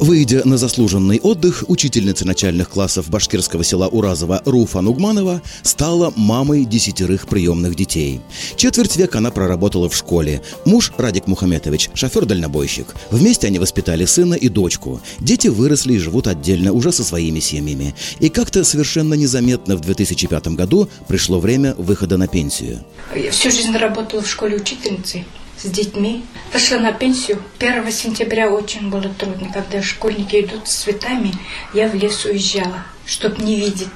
Выйдя на заслуженный отдых, учительница начальных классов башкирского села Уразова Руфа Нугманова стала мамой десятерых приемных детей. Четверть века она проработала в школе. Муж Радик Мухаметович – шофер-дальнобойщик. Вместе они воспитали сына и дочку. Дети выросли и живут отдельно уже со своими семьями. И как-то совершенно незаметно в 2005 году пришло время выхода на пенсию. Я всю жизнь работала в школе учительницей с детьми. Вышла на пенсию. 1 сентября очень было трудно, когда школьники идут с цветами. Я в лес уезжала, чтобы не видеть.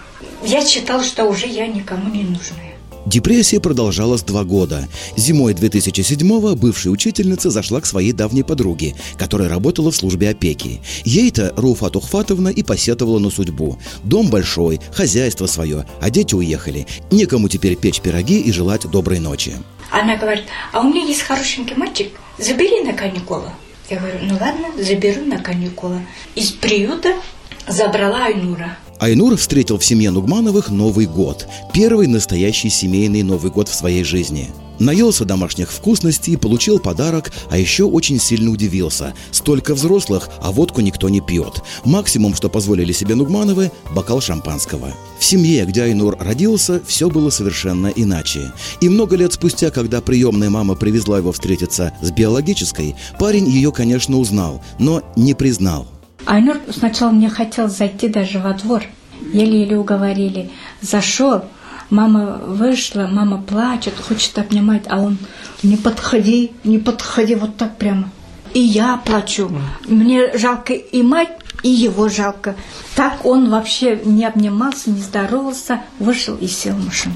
Я считала, что уже я никому не нужная. Депрессия продолжалась два года. Зимой 2007-го бывшая учительница зашла к своей давней подруге, которая работала в службе опеки. Ей-то Руфа Тухфатовна и посетовала на судьбу. Дом большой, хозяйство свое, а дети уехали. Некому теперь печь пироги и желать доброй ночи. Она говорит, а у меня есть хорошенький мальчик, забери на каникулы. Я говорю, ну ладно, заберу на каникулы. Из приюта забрала Айнура. Айнур встретил в семье Нугмановых Новый год. Первый настоящий семейный Новый год в своей жизни. Наелся домашних вкусностей, получил подарок, а еще очень сильно удивился. Столько взрослых, а водку никто не пьет. Максимум, что позволили себе Нугмановы – бокал шампанского. В семье, где Айнур родился, все было совершенно иначе. И много лет спустя, когда приемная мама привезла его встретиться с биологической, парень ее, конечно, узнал, но не признал. Айнур сначала не хотел зайти даже во двор. Еле-еле уговорили. Зашел, мама вышла, мама плачет, хочет обнимать, а он не подходи, не подходи, вот так прямо. И я плачу. Мне жалко и мать, и его жалко. Так он вообще не обнимался, не здоровался, вышел и сел в машину.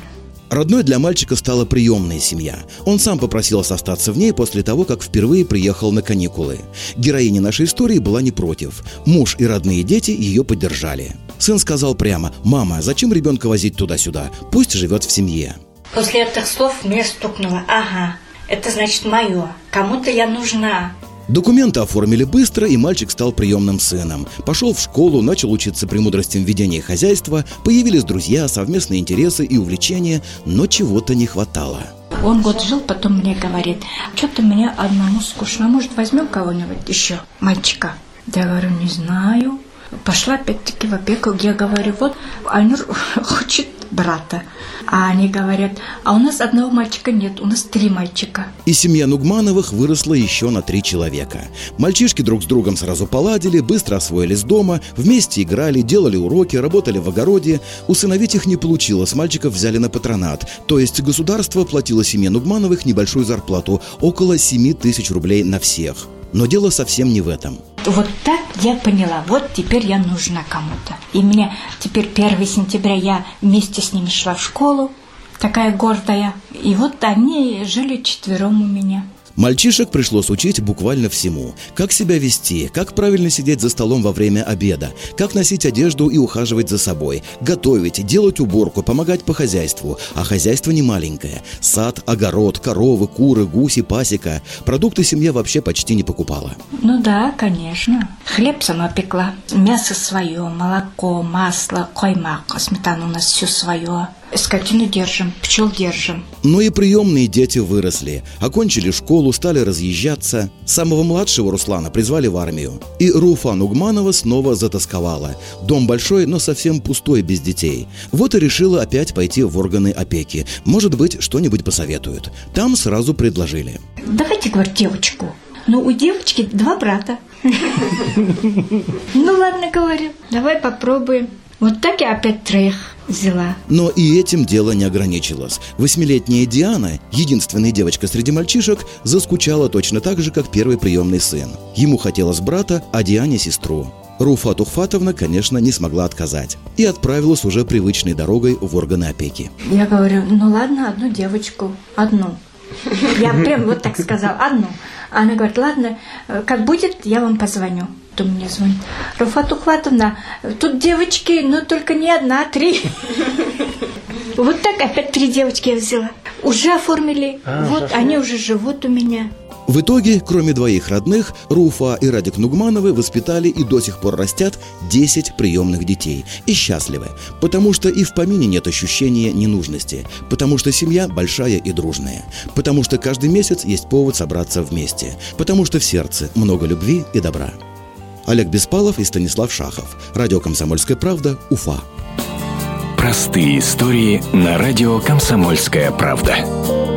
Родной для мальчика стала приемная семья. Он сам попросился остаться в ней после того, как впервые приехал на каникулы. Героиня нашей истории была не против. Муж и родные дети ее поддержали. Сын сказал прямо, «Мама, зачем ребенка возить туда-сюда? Пусть живет в семье». После этих слов мне стукнуло, ага, это значит мое, кому-то я нужна. Документы оформили быстро, и мальчик стал приемным сыном. Пошел в школу, начал учиться премудростям ведения хозяйства, появились друзья, совместные интересы и увлечения, но чего-то не хватало. Он год жил, потом мне говорит, что-то мне одному скучно, может возьмем кого-нибудь еще, мальчика? Я говорю, не знаю. Пошла опять-таки в опеку, я говорю, вот Айнур хочет брата. А они говорят, а у нас одного мальчика нет, у нас три мальчика. И семья Нугмановых выросла еще на три человека. Мальчишки друг с другом сразу поладили, быстро освоились дома, вместе играли, делали уроки, работали в огороде. Усыновить их не получилось, мальчиков взяли на патронат. То есть государство платило семье Нугмановых небольшую зарплату, около 7 тысяч рублей на всех. Но дело совсем не в этом. Вот так я поняла, вот теперь я нужна кому-то. И мне теперь 1 сентября я вместе с ними шла в школу, такая гордая. И вот они жили четвером у меня. Мальчишек пришлось учить буквально всему. Как себя вести, как правильно сидеть за столом во время обеда, как носить одежду и ухаживать за собой, готовить, делать уборку, помогать по хозяйству. А хозяйство не маленькое. Сад, огород, коровы, куры, гуси, пасека. Продукты семья вообще почти не покупала. Ну да, конечно. Хлеб сама пекла. Мясо свое, молоко, масло, коймак, сметана у нас все свое. Скотину держим, пчел держим. Но и приемные дети выросли, окончили школу, стали разъезжаться. Самого младшего Руслана призвали в армию. И Руфа Нугманова снова затасковала. Дом большой, но совсем пустой без детей. Вот и решила опять пойти в органы опеки. Может быть, что-нибудь посоветуют. Там сразу предложили. Давайте, говорит, девочку. Ну, у девочки два брата. Ну, ладно, говорю, давай попробуем. Вот так я опять троих взяла. Но и этим дело не ограничилось. Восьмилетняя Диана, единственная девочка среди мальчишек, заскучала точно так же, как первый приемный сын. Ему хотелось брата, а Диане – сестру. Руфа Тухфатовна, конечно, не смогла отказать и отправилась уже привычной дорогой в органы опеки. Я говорю, ну ладно, одну девочку, одну. Я прям вот так сказала, одну. Она говорит, ладно, как будет, я вам позвоню. Кто мне звонит? Руфат Ухватовна, тут девочки, но только не одна, а три. Вот так опять три девочки я взяла. Уже оформили. А, вот уже они уже живут у меня. В итоге, кроме двоих родных, Руфа и Радик Нугмановы воспитали и до сих пор растят 10 приемных детей. И счастливы, потому что и в помине нет ощущения ненужности, потому что семья большая и дружная, потому что каждый месяц есть повод собраться вместе, потому что в сердце много любви и добра. Олег Беспалов и Станислав Шахов. Радио «Комсомольская правда», Уфа. Простые истории на радио «Комсомольская правда».